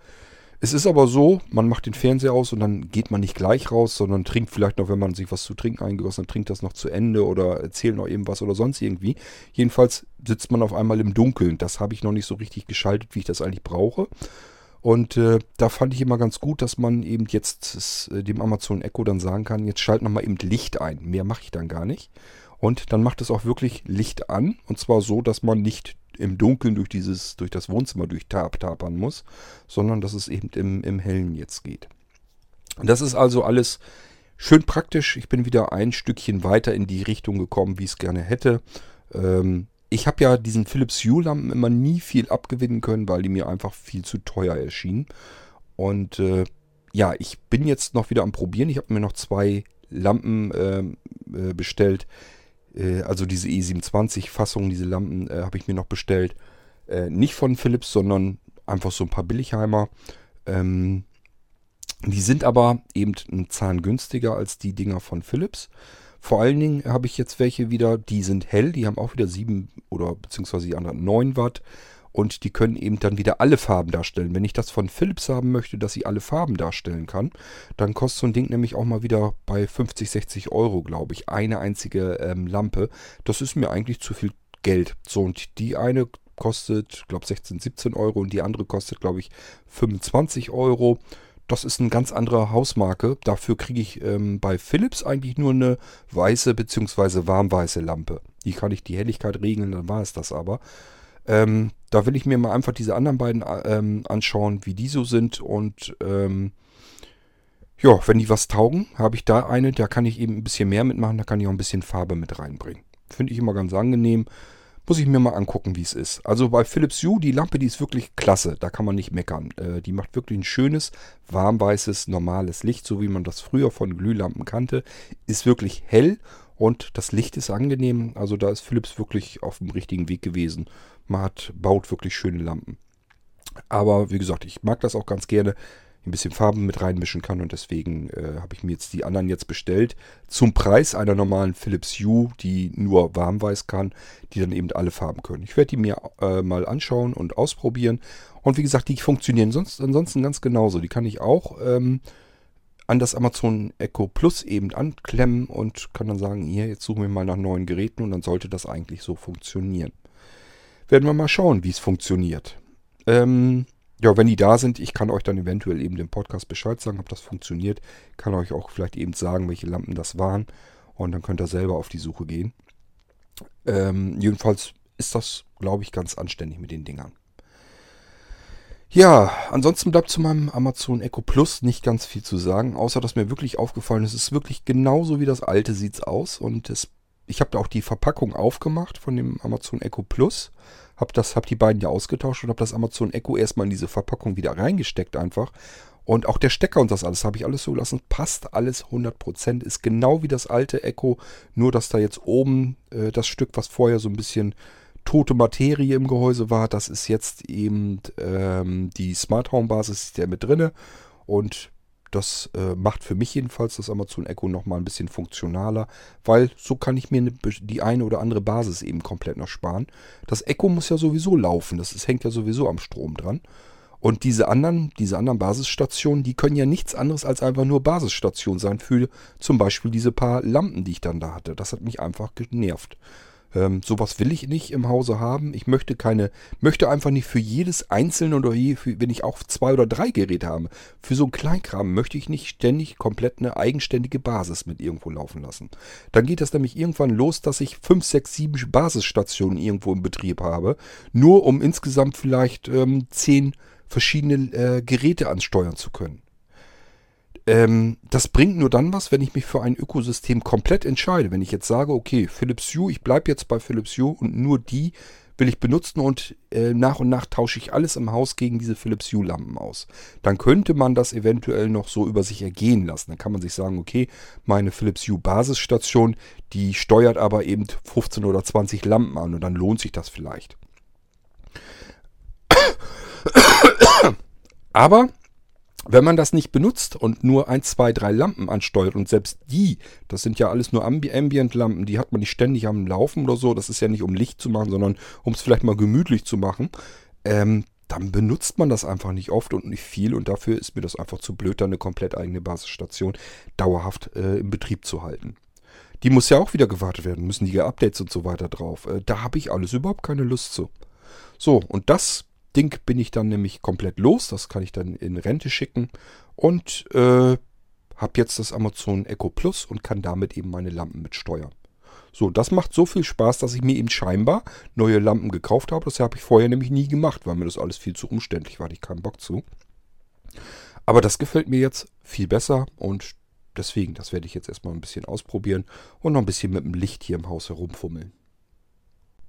Es ist aber so, man macht den Fernseher aus und dann geht man nicht gleich raus, sondern trinkt vielleicht noch, wenn man sich was zu trinken eingegossen hat, trinkt das noch zu Ende oder erzählt noch irgendwas oder sonst irgendwie. Jedenfalls sitzt man auf einmal im Dunkeln. Das habe ich noch nicht so richtig geschaltet, wie ich das eigentlich brauche. Und äh, da fand ich immer ganz gut, dass man eben jetzt das, äh, dem Amazon Echo dann sagen kann, jetzt schalt nochmal eben Licht ein. Mehr mache ich dann gar nicht. Und dann macht es auch wirklich Licht an. Und zwar so, dass man nicht im Dunkeln durch dieses, durch das Wohnzimmer durchtapern muss, sondern dass es eben im, im Hellen jetzt geht. Das ist also alles schön praktisch. Ich bin wieder ein Stückchen weiter in die Richtung gekommen, wie ich es gerne hätte. Ähm, ich habe ja diesen Philips Hue-Lampen immer nie viel abgewinnen können, weil die mir einfach viel zu teuer erschienen. Und äh, ja, ich bin jetzt noch wieder am Probieren. Ich habe mir noch zwei Lampen ähm, äh, bestellt, also diese E27-Fassung, diese Lampen äh, habe ich mir noch bestellt. Äh, nicht von Philips, sondern einfach so ein paar Billigheimer. Ähm, die sind aber eben einen Zahn günstiger als die Dinger von Philips. Vor allen Dingen habe ich jetzt welche wieder, die sind hell, die haben auch wieder 7 oder beziehungsweise die anderen 9 Watt und die können eben dann wieder alle Farben darstellen. Wenn ich das von Philips haben möchte, dass sie alle Farben darstellen kann, dann kostet so ein Ding nämlich auch mal wieder bei 50, 60 Euro, glaube ich, eine einzige ähm, Lampe. Das ist mir eigentlich zu viel Geld. So, und die eine kostet, glaube 16, 17 Euro und die andere kostet, glaube ich, 25 Euro. Das ist eine ganz andere Hausmarke. Dafür kriege ich ähm, bei Philips eigentlich nur eine weiße bzw. warmweiße Lampe. Die kann ich die Helligkeit regeln, dann war es das aber. Ähm, da will ich mir mal einfach diese anderen beiden ähm, anschauen, wie die so sind. Und ähm, ja, wenn die was taugen, habe ich da eine, da kann ich eben ein bisschen mehr mitmachen, da kann ich auch ein bisschen Farbe mit reinbringen. Finde ich immer ganz angenehm. Muss ich mir mal angucken, wie es ist. Also bei Philips Hue, die Lampe, die ist wirklich klasse. Da kann man nicht meckern. Äh, die macht wirklich ein schönes, warmweißes, normales Licht, so wie man das früher von Glühlampen kannte. Ist wirklich hell und das Licht ist angenehm. Also da ist Philips wirklich auf dem richtigen Weg gewesen. Man hat, baut wirklich schöne Lampen. Aber wie gesagt, ich mag das auch ganz gerne, ein bisschen Farben mit reinmischen kann und deswegen äh, habe ich mir jetzt die anderen jetzt bestellt. Zum Preis einer normalen Philips Hue, die nur warmweiß kann, die dann eben alle Farben können. Ich werde die mir äh, mal anschauen und ausprobieren. Und wie gesagt, die funktionieren sonst, ansonsten ganz genauso. Die kann ich auch ähm, an das Amazon Echo Plus eben anklemmen und kann dann sagen, hier, jetzt suchen wir mal nach neuen Geräten und dann sollte das eigentlich so funktionieren. Werden wir mal schauen, wie es funktioniert. Ähm, ja, wenn die da sind, ich kann euch dann eventuell eben den Podcast Bescheid sagen, ob das funktioniert. Kann euch auch vielleicht eben sagen, welche Lampen das waren. Und dann könnt ihr selber auf die Suche gehen. Ähm, jedenfalls ist das, glaube ich, ganz anständig mit den Dingern. Ja, ansonsten bleibt zu meinem Amazon Echo Plus nicht ganz viel zu sagen, außer dass mir wirklich aufgefallen ist, es ist wirklich genauso wie das alte sieht es aus und es, ich habe da auch die Verpackung aufgemacht von dem Amazon Echo Plus habe das, habe die beiden ja ausgetauscht und habe das Amazon Echo erstmal in diese Verpackung wieder reingesteckt einfach. Und auch der Stecker und das alles habe ich alles so gelassen. Passt alles 100%. Ist genau wie das alte Echo. Nur, dass da jetzt oben äh, das Stück, was vorher so ein bisschen tote Materie im Gehäuse war, das ist jetzt eben ähm, die Smart Home Basis, ist der mit drinne. Und das äh, macht für mich jedenfalls das Amazon Echo nochmal ein bisschen funktionaler, weil so kann ich mir eine, die eine oder andere Basis eben komplett noch sparen. Das Echo muss ja sowieso laufen, das ist, hängt ja sowieso am Strom dran. Und diese anderen, diese anderen Basisstationen, die können ja nichts anderes als einfach nur Basisstationen sein für zum Beispiel diese paar Lampen, die ich dann da hatte. Das hat mich einfach genervt. Ähm, sowas will ich nicht im Hause haben. Ich möchte keine, möchte einfach nicht für jedes einzelne oder je, für, wenn ich auch zwei oder drei Geräte habe, für so einen Kleinkram möchte ich nicht ständig komplett eine eigenständige Basis mit irgendwo laufen lassen. Dann geht das nämlich irgendwann los, dass ich fünf, sechs, sieben Basisstationen irgendwo im Betrieb habe, nur um insgesamt vielleicht ähm, zehn verschiedene äh, Geräte ansteuern zu können. Ähm, das bringt nur dann was, wenn ich mich für ein Ökosystem komplett entscheide. Wenn ich jetzt sage, okay, Philips Hue, ich bleibe jetzt bei Philips Hue und nur die will ich benutzen und äh, nach und nach tausche ich alles im Haus gegen diese Philips Hue Lampen aus. Dann könnte man das eventuell noch so über sich ergehen lassen. Dann kann man sich sagen, okay, meine Philips Hue Basisstation, die steuert aber eben 15 oder 20 Lampen an und dann lohnt sich das vielleicht. Aber wenn man das nicht benutzt und nur ein, zwei, drei Lampen ansteuert und selbst die, das sind ja alles nur Ambi Ambient-Lampen, die hat man nicht ständig am Laufen oder so, das ist ja nicht um Licht zu machen, sondern um es vielleicht mal gemütlich zu machen, ähm, dann benutzt man das einfach nicht oft und nicht viel und dafür ist mir das einfach zu blöd, da eine komplett eigene Basisstation dauerhaft äh, im Betrieb zu halten. Die muss ja auch wieder gewartet werden, müssen die Updates und so weiter drauf. Äh, da habe ich alles überhaupt keine Lust zu. So, und das Ding bin ich dann nämlich komplett los. Das kann ich dann in Rente schicken. Und äh, habe jetzt das Amazon Echo Plus und kann damit eben meine Lampen mit steuern. So, das macht so viel Spaß, dass ich mir eben scheinbar neue Lampen gekauft habe. Das habe ich vorher nämlich nie gemacht, weil mir das alles viel zu umständlich war. Ich keinen Bock zu. Aber das gefällt mir jetzt viel besser und deswegen, das werde ich jetzt erstmal ein bisschen ausprobieren und noch ein bisschen mit dem Licht hier im Haus herumfummeln.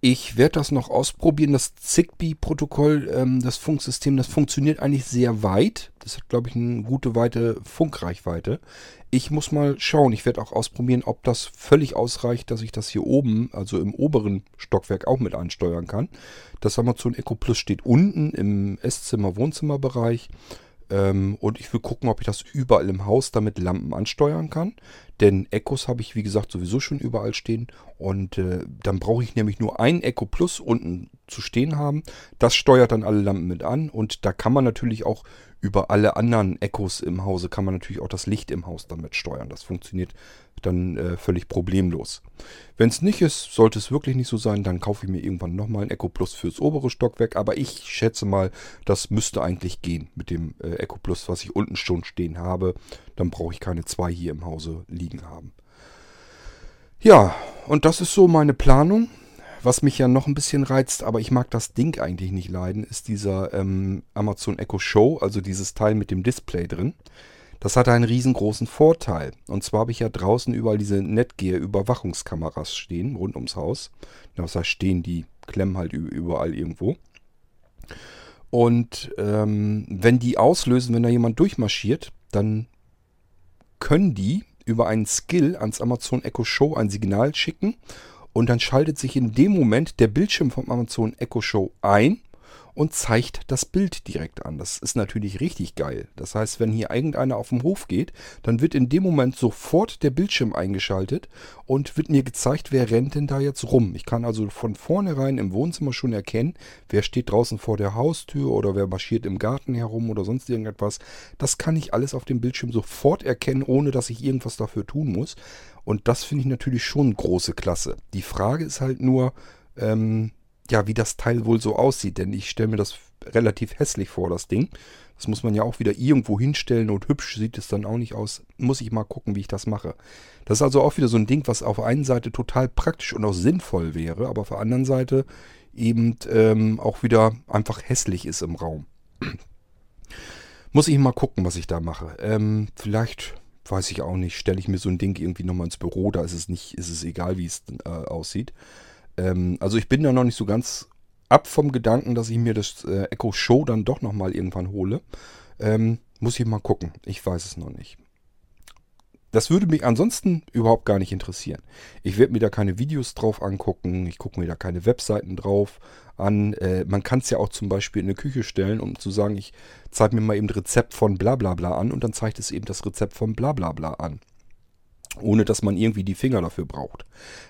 Ich werde das noch ausprobieren. Das Zigbee-Protokoll, ähm, das Funksystem, das funktioniert eigentlich sehr weit. Das hat, glaube ich, eine gute weite Funkreichweite. Ich muss mal schauen. Ich werde auch ausprobieren, ob das völlig ausreicht, dass ich das hier oben, also im oberen Stockwerk, auch mit ansteuern kann. Das Amazon Echo Plus steht unten im Esszimmer-Wohnzimmerbereich. Ähm, und ich will gucken, ob ich das überall im Haus damit Lampen ansteuern kann. Denn Echos habe ich, wie gesagt, sowieso schon überall stehen. Und äh, dann brauche ich nämlich nur ein Echo Plus unten zu stehen haben. Das steuert dann alle Lampen mit an. Und da kann man natürlich auch über alle anderen Echos im Hause, kann man natürlich auch das Licht im Haus damit steuern. Das funktioniert dann äh, völlig problemlos. Wenn es nicht ist, sollte es wirklich nicht so sein, dann kaufe ich mir irgendwann nochmal ein Echo Plus fürs obere Stockwerk. Aber ich schätze mal, das müsste eigentlich gehen mit dem äh, Echo Plus, was ich unten schon stehen habe. Dann brauche ich keine zwei hier im Hause liegen haben. Ja, und das ist so meine Planung. Was mich ja noch ein bisschen reizt, aber ich mag das Ding eigentlich nicht leiden, ist dieser ähm, Amazon Echo Show, also dieses Teil mit dem Display drin. Das hat einen riesengroßen Vorteil. Und zwar habe ich ja draußen überall diese Netgear-Überwachungskameras stehen, rund ums Haus. Das heißt, stehen, die klemmen halt überall irgendwo. Und ähm, wenn die auslösen, wenn da jemand durchmarschiert, dann können die über einen Skill ans Amazon Echo Show ein Signal schicken und dann schaltet sich in dem Moment der Bildschirm vom Amazon Echo Show ein und zeigt das Bild direkt an. Das ist natürlich richtig geil. Das heißt, wenn hier irgendeiner auf den Hof geht, dann wird in dem Moment sofort der Bildschirm eingeschaltet und wird mir gezeigt, wer rennt denn da jetzt rum. Ich kann also von vornherein im Wohnzimmer schon erkennen, wer steht draußen vor der Haustür oder wer marschiert im Garten herum oder sonst irgendetwas. Das kann ich alles auf dem Bildschirm sofort erkennen, ohne dass ich irgendwas dafür tun muss. Und das finde ich natürlich schon große Klasse. Die Frage ist halt nur, ähm, ja, wie das Teil wohl so aussieht. Denn ich stelle mir das relativ hässlich vor, das Ding. Das muss man ja auch wieder irgendwo hinstellen und hübsch sieht es dann auch nicht aus. Muss ich mal gucken, wie ich das mache. Das ist also auch wieder so ein Ding, was auf einen Seite total praktisch und auch sinnvoll wäre, aber auf der anderen Seite eben ähm, auch wieder einfach hässlich ist im Raum. Muss ich mal gucken, was ich da mache. Ähm, vielleicht, weiß ich auch nicht, stelle ich mir so ein Ding irgendwie nochmal ins Büro, da ist es nicht, ist es egal, wie es äh, aussieht. Ähm, also ich bin da noch nicht so ganz ab vom Gedanken, dass ich mir das äh, Echo Show dann doch nochmal irgendwann hole. Ähm, muss ich mal gucken. Ich weiß es noch nicht. Das würde mich ansonsten überhaupt gar nicht interessieren. Ich werde mir da keine Videos drauf angucken, ich gucke mir da keine Webseiten drauf an. Äh, man kann es ja auch zum Beispiel in eine Küche stellen, um zu sagen, ich zeige mir mal eben das Rezept von bla bla bla an und dann zeigt es eben das Rezept von bla bla bla an ohne dass man irgendwie die Finger dafür braucht.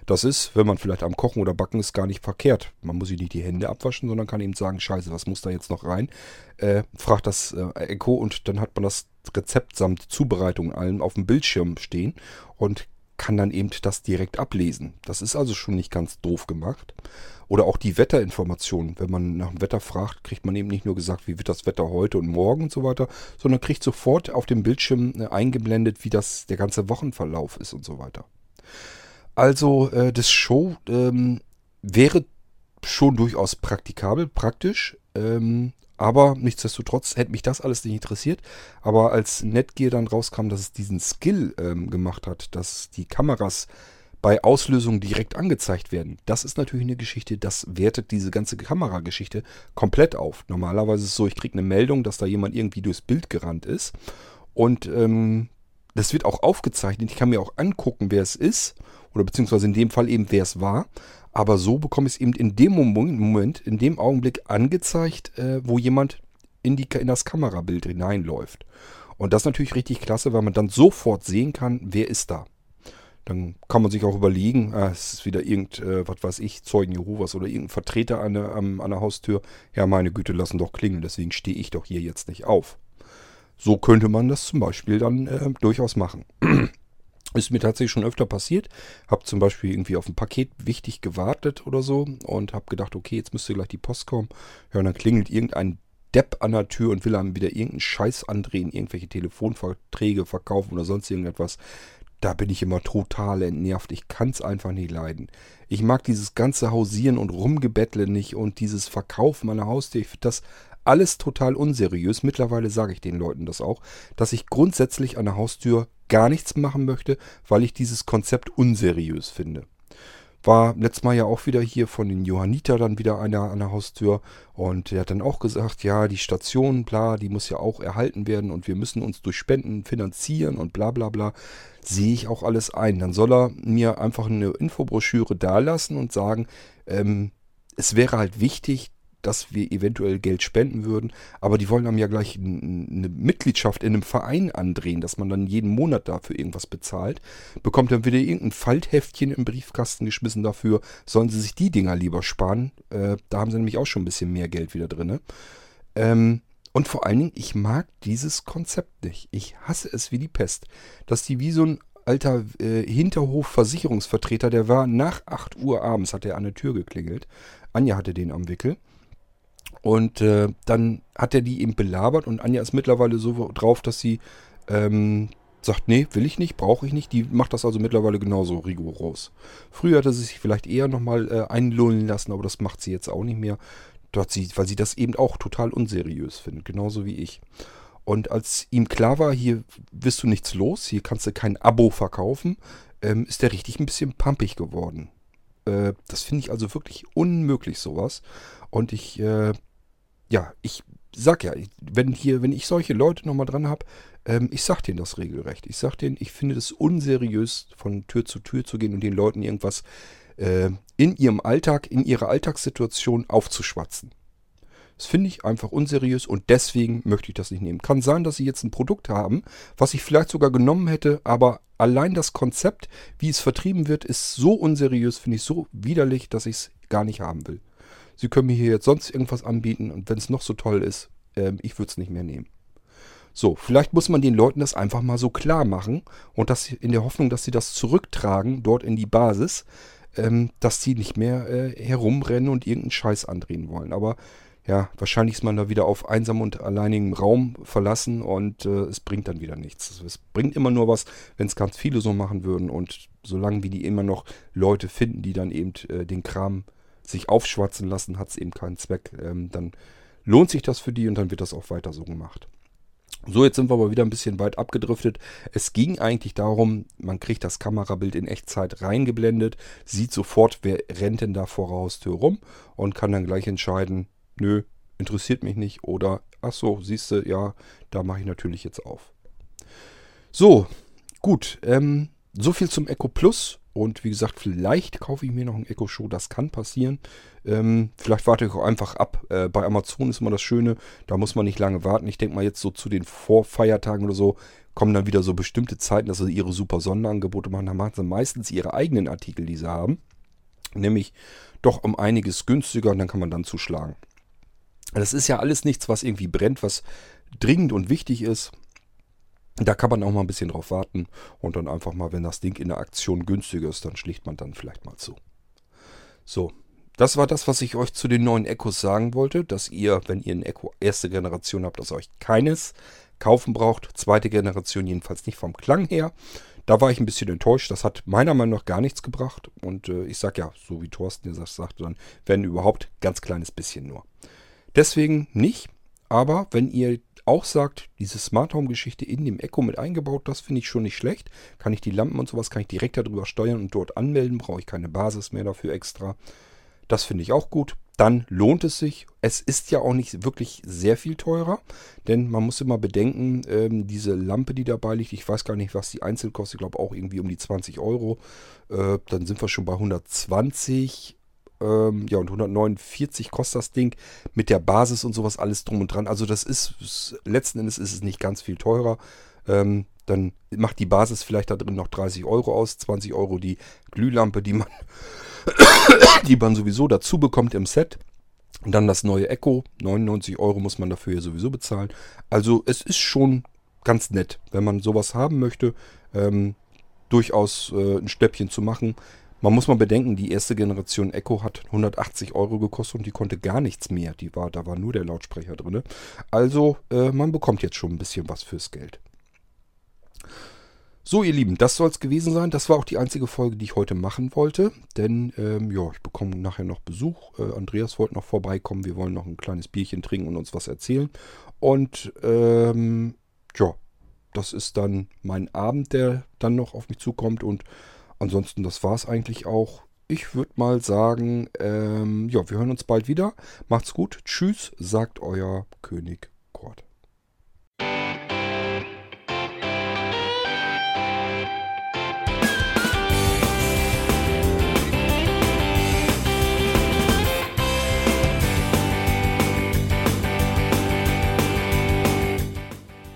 Das ist, wenn man vielleicht am Kochen oder Backen ist, gar nicht verkehrt. Man muss sich nicht die Hände abwaschen, sondern kann eben sagen, scheiße, was muss da jetzt noch rein? Äh, fragt das äh, Echo und dann hat man das Rezept samt Zubereitung allem auf dem Bildschirm stehen und kann dann eben das direkt ablesen. Das ist also schon nicht ganz doof gemacht. Oder auch die Wetterinformationen. Wenn man nach dem Wetter fragt, kriegt man eben nicht nur gesagt, wie wird das Wetter heute und morgen und so weiter, sondern kriegt sofort auf dem Bildschirm äh, eingeblendet, wie das der ganze Wochenverlauf ist und so weiter. Also äh, das Show ähm, wäre schon durchaus praktikabel, praktisch. Ähm, aber nichtsdestotrotz hätte mich das alles nicht interessiert. Aber als Netgear dann rauskam, dass es diesen Skill ähm, gemacht hat, dass die Kameras bei Auslösung direkt angezeigt werden, das ist natürlich eine Geschichte, das wertet diese ganze Kamerageschichte komplett auf. Normalerweise ist es so, ich kriege eine Meldung, dass da jemand irgendwie durchs Bild gerannt ist. Und ähm, das wird auch aufgezeichnet. Ich kann mir auch angucken, wer es ist. Oder beziehungsweise in dem Fall eben, wer es war. Aber so bekomme ich es eben in dem Moment, in dem Augenblick angezeigt, äh, wo jemand in, die, in das Kamerabild hineinläuft. Und das ist natürlich richtig klasse, weil man dann sofort sehen kann, wer ist da. Dann kann man sich auch überlegen, ah, es ist wieder irgend, äh, was weiß ich, Zeugen Jehovas oder irgendein Vertreter an der, an der Haustür. Ja, meine Güte, lassen doch klingeln, deswegen stehe ich doch hier jetzt nicht auf. So könnte man das zum Beispiel dann äh, durchaus machen. Ist mir tatsächlich schon öfter passiert. Hab zum Beispiel irgendwie auf ein Paket wichtig gewartet oder so und hab gedacht, okay, jetzt müsste gleich die Post kommen. Ja, und dann klingelt irgendein Depp an der Tür und will einem wieder irgendeinen Scheiß andrehen, irgendwelche Telefonverträge verkaufen oder sonst irgendetwas. Da bin ich immer total entnervt. Ich kann es einfach nicht leiden. Ich mag dieses ganze Hausieren und Rumgebettle nicht und dieses Verkaufen meiner Haustür. Ich finde das alles total unseriös. Mittlerweile sage ich den Leuten das auch, dass ich grundsätzlich an der Haustür gar nichts machen möchte, weil ich dieses Konzept unseriös finde. War letztes Mal ja auch wieder hier von den Johanniter dann wieder einer an der Haustür und der hat dann auch gesagt, ja, die Station, bla, die muss ja auch erhalten werden und wir müssen uns durch Spenden finanzieren und bla bla bla. Sehe ich auch alles ein. Dann soll er mir einfach eine Infobroschüre dalassen und sagen, ähm, es wäre halt wichtig, dass wir eventuell Geld spenden würden. Aber die wollen einem ja gleich eine Mitgliedschaft in einem Verein andrehen, dass man dann jeden Monat dafür irgendwas bezahlt. Bekommt dann wieder irgendein Faltheftchen im Briefkasten geschmissen dafür. Sollen sie sich die Dinger lieber sparen? Äh, da haben sie nämlich auch schon ein bisschen mehr Geld wieder drin. Ähm, und vor allen Dingen, ich mag dieses Konzept nicht. Ich hasse es wie die Pest. Dass die wie so ein alter äh, Hinterhof-Versicherungsvertreter, der war nach 8 Uhr abends, hat er an der Tür geklingelt. Anja hatte den am Wickel. Und äh, dann hat er die eben belabert und Anja ist mittlerweile so drauf, dass sie ähm, sagt, nee, will ich nicht, brauche ich nicht. Die macht das also mittlerweile genauso rigoros. Früher hatte sie sich vielleicht eher nochmal äh, einlullen lassen, aber das macht sie jetzt auch nicht mehr. Sie, weil sie das eben auch total unseriös findet, genauso wie ich. Und als ihm klar war, hier wirst du nichts los, hier kannst du kein Abo verkaufen, ähm, ist er richtig ein bisschen pumpig geworden. Äh, das finde ich also wirklich unmöglich, sowas. Und ich äh, ja, ich sag ja, wenn hier, wenn ich solche Leute nochmal dran habe, ähm, ich sag denen das regelrecht. Ich sag denen, ich finde es unseriös, von Tür zu Tür zu gehen und den Leuten irgendwas äh, in ihrem Alltag, in ihrer Alltagssituation aufzuschwatzen. Das finde ich einfach unseriös und deswegen möchte ich das nicht nehmen. Kann sein, dass sie jetzt ein Produkt haben, was ich vielleicht sogar genommen hätte, aber allein das Konzept, wie es vertrieben wird, ist so unseriös, finde ich so widerlich, dass ich es gar nicht haben will. Sie können mir hier jetzt sonst irgendwas anbieten und wenn es noch so toll ist, äh, ich würde es nicht mehr nehmen. So, vielleicht muss man den Leuten das einfach mal so klar machen und das in der Hoffnung, dass sie das zurücktragen dort in die Basis, ähm, dass sie nicht mehr äh, herumrennen und irgendeinen Scheiß andrehen wollen. Aber ja, wahrscheinlich ist man da wieder auf einsam und alleinigem Raum verlassen und äh, es bringt dann wieder nichts. Es bringt immer nur was, wenn es ganz viele so machen würden und solange wie die immer noch Leute finden, die dann eben äh, den Kram sich aufschwatzen lassen, hat es eben keinen Zweck. Ähm, dann lohnt sich das für die und dann wird das auch weiter so gemacht. So, jetzt sind wir aber wieder ein bisschen weit abgedriftet. Es ging eigentlich darum, man kriegt das Kamerabild in Echtzeit reingeblendet, sieht sofort, wer rennt denn da vor der Haustür rum und kann dann gleich entscheiden, nö, interessiert mich nicht oder ach so, siehst du, ja, da mache ich natürlich jetzt auf. So, gut, ähm, so viel zum Echo Plus. Und wie gesagt, vielleicht kaufe ich mir noch ein Echo Show. Das kann passieren. Ähm, vielleicht warte ich auch einfach ab. Äh, bei Amazon ist immer das Schöne. Da muss man nicht lange warten. Ich denke mal jetzt so zu den Vorfeiertagen oder so kommen dann wieder so bestimmte Zeiten, dass sie ihre super Sonderangebote machen. Da machen sie meistens ihre eigenen Artikel, die sie haben. Nämlich doch um einiges günstiger und dann kann man dann zuschlagen. Das ist ja alles nichts, was irgendwie brennt, was dringend und wichtig ist. Da kann man auch mal ein bisschen drauf warten und dann einfach mal, wenn das Ding in der Aktion günstiger ist, dann schlicht man dann vielleicht mal zu. So, das war das, was ich euch zu den neuen Echos sagen wollte, dass ihr, wenn ihr ein Echo erste Generation habt, dass euch keines kaufen braucht. Zweite Generation jedenfalls nicht vom Klang her. Da war ich ein bisschen enttäuscht. Das hat meiner Meinung nach gar nichts gebracht. Und äh, ich sag ja, so wie Thorsten gesagt sagte, dann wenn überhaupt ganz kleines bisschen nur. Deswegen nicht. Aber wenn ihr auch sagt, diese Smart Home Geschichte in dem Echo mit eingebaut, das finde ich schon nicht schlecht. Kann ich die Lampen und sowas, kann ich direkt darüber steuern und dort anmelden, brauche ich keine Basis mehr dafür extra. Das finde ich auch gut. Dann lohnt es sich. Es ist ja auch nicht wirklich sehr viel teurer, denn man muss immer bedenken, ähm, diese Lampe, die dabei liegt, ich weiß gar nicht, was die einzeln kostet, ich glaube auch irgendwie um die 20 Euro. Äh, dann sind wir schon bei 120 ähm, ja, und 149 kostet das Ding mit der Basis und sowas alles drum und dran. Also das ist, letzten Endes ist es nicht ganz viel teurer. Ähm, dann macht die Basis vielleicht da drin noch 30 Euro aus, 20 Euro die Glühlampe, die man, die man sowieso dazu bekommt im Set. Und dann das neue Echo, 99 Euro muss man dafür ja sowieso bezahlen. Also es ist schon ganz nett, wenn man sowas haben möchte, ähm, durchaus äh, ein Stäppchen zu machen. Man muss mal bedenken, die erste Generation Echo hat 180 Euro gekostet und die konnte gar nichts mehr. Die war, da war nur der Lautsprecher drin. Also äh, man bekommt jetzt schon ein bisschen was fürs Geld. So, ihr Lieben, das soll es gewesen sein. Das war auch die einzige Folge, die ich heute machen wollte. Denn, ähm, ja, ich bekomme nachher noch Besuch. Äh, Andreas wollte noch vorbeikommen. Wir wollen noch ein kleines Bierchen trinken und uns was erzählen. Und, ähm, ja, das ist dann mein Abend, der dann noch auf mich zukommt. Und ansonsten, das war es eigentlich auch. Ich würde mal sagen, ähm, ja, wir hören uns bald wieder. Macht's gut. Tschüss, sagt euer König Kort.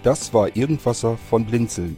Das war Irgendwasser von Blinzeln.